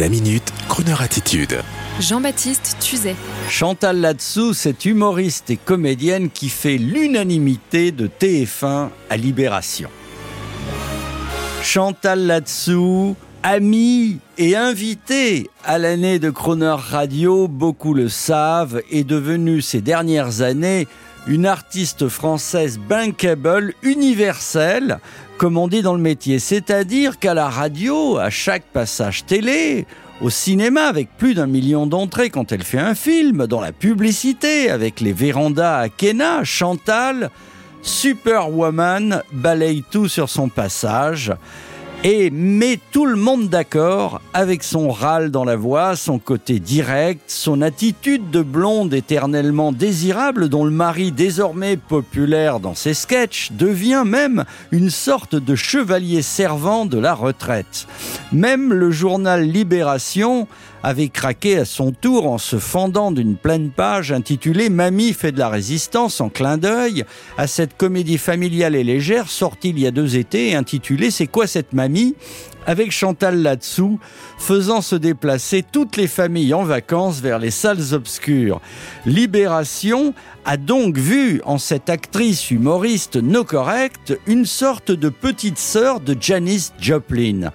La minute, Kroneur attitude. Jean-Baptiste Tuzet. Chantal Latsou, cette humoriste et comédienne qui fait l'unanimité de TF1 à Libération. Chantal Latsou, amie et invitée à l'année de Croner Radio, beaucoup le savent, est devenue ces dernières années une artiste française bankable, universelle, comme on dit dans le métier. C'est-à-dire qu'à la radio, à chaque passage télé, au cinéma avec plus d'un million d'entrées quand elle fait un film, dans la publicité avec les vérandas à Kena, Chantal, Superwoman balaye tout sur son passage et met tout le monde d'accord avec son râle dans la voix, son côté direct, son attitude de blonde éternellement désirable dont le mari désormais populaire dans ses sketchs devient même une sorte de chevalier servant de la retraite. Même le journal Libération avait craqué à son tour en se fendant d'une pleine page intitulée Mamie fait de la résistance en clin d'œil à cette comédie familiale et légère sortie il y a deux étés intitulée C'est quoi cette mamie? Avec Chantal là-dessous, faisant se déplacer toutes les familles en vacances vers les salles obscures. Libération a donc vu en cette actrice humoriste no correcte une sorte de petite sœur de Janis Joplin.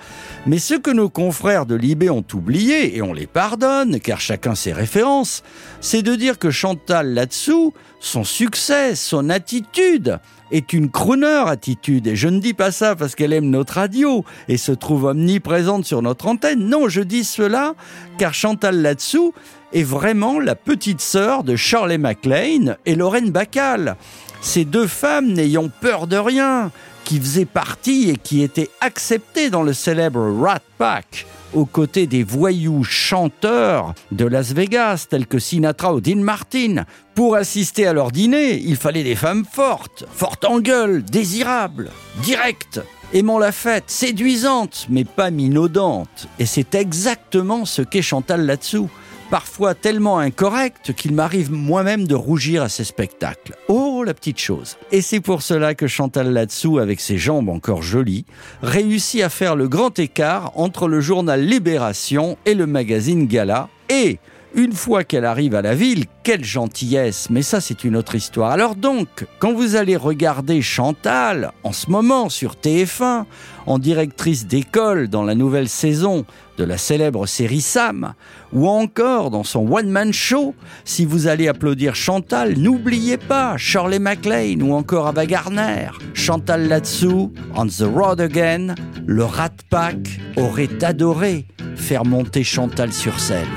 Mais ce que nos confrères de Libé ont oublié, et on les pardonne, car chacun ses références, c'est de dire que Chantal là-dessous, son succès, son attitude, est une crooner attitude. Et je ne dis pas ça parce qu'elle aime notre radio et se trouve omniprésente sur notre antenne. Non, je dis cela car Chantal là-dessous est vraiment la petite sœur de Shirley MacLaine et Lorraine Bacal. Ces deux femmes n'ayant peur de rien, qui faisaient partie et qui étaient acceptées dans le célèbre Rat Pack aux côtés des voyous chanteurs de Las Vegas, tels que Sinatra ou Dean Martin. Pour assister à leur dîner, il fallait des femmes fortes, fortes en gueule, désirables, directes, aimant la fête, séduisantes, mais pas minaudantes. Et c'est exactement ce qu'est Chantal là-dessous parfois tellement incorrect qu'il m'arrive moi-même de rougir à ces spectacles. Oh, la petite chose. Et c'est pour cela que Chantal là-dessous, avec ses jambes encore jolies, réussit à faire le grand écart entre le journal Libération et le magazine Gala. Et une fois qu'elle arrive à la ville, quelle gentillesse, mais ça c'est une autre histoire. Alors donc, quand vous allez regarder Chantal en ce moment sur TF1, en directrice d'école dans la nouvelle saison de la célèbre série Sam, ou encore dans son one-man show, si vous allez applaudir Chantal, n'oubliez pas Shirley MacLaine ou encore Ava Gardner. Chantal là-dessous, On the Road Again, le Rat Pack aurait adoré faire monter Chantal sur scène.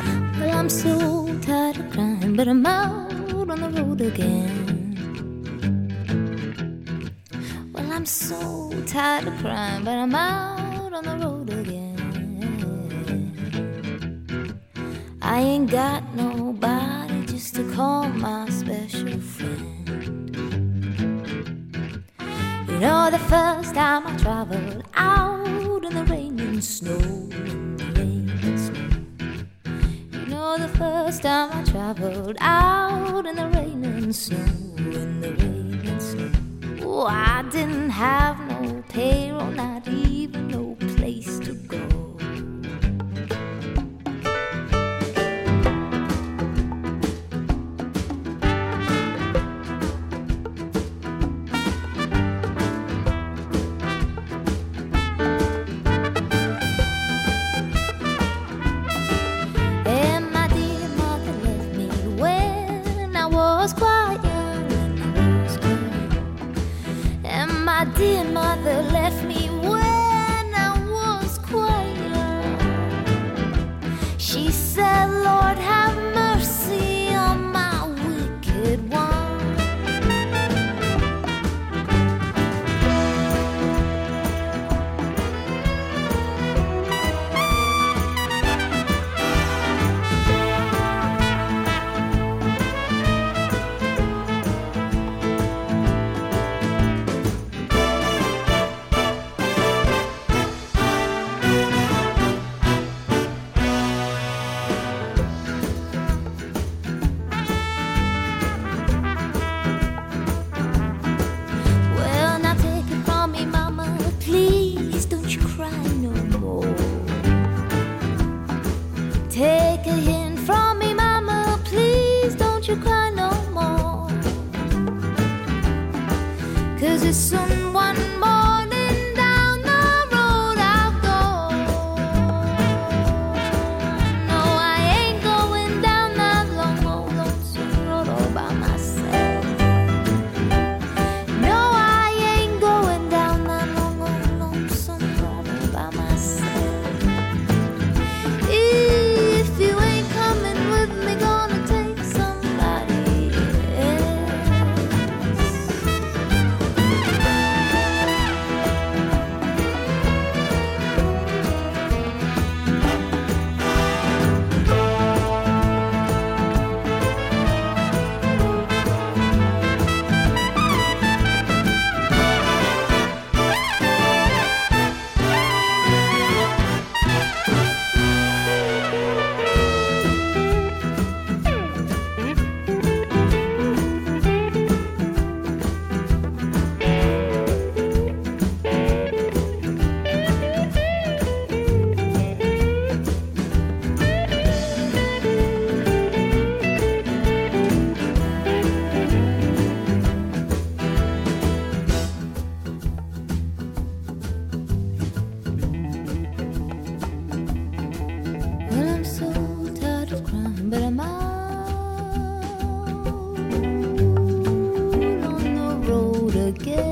So tired of crying, but I'm out on the road again. Well, I'm so tired of crying, but I'm out on the road again. I ain't got nobody just to call my special friend. You know, the first time I traveled out in the rain and snow. First time I traveled out in the rain and snow, was quite young and And my dear mother left me 볼게.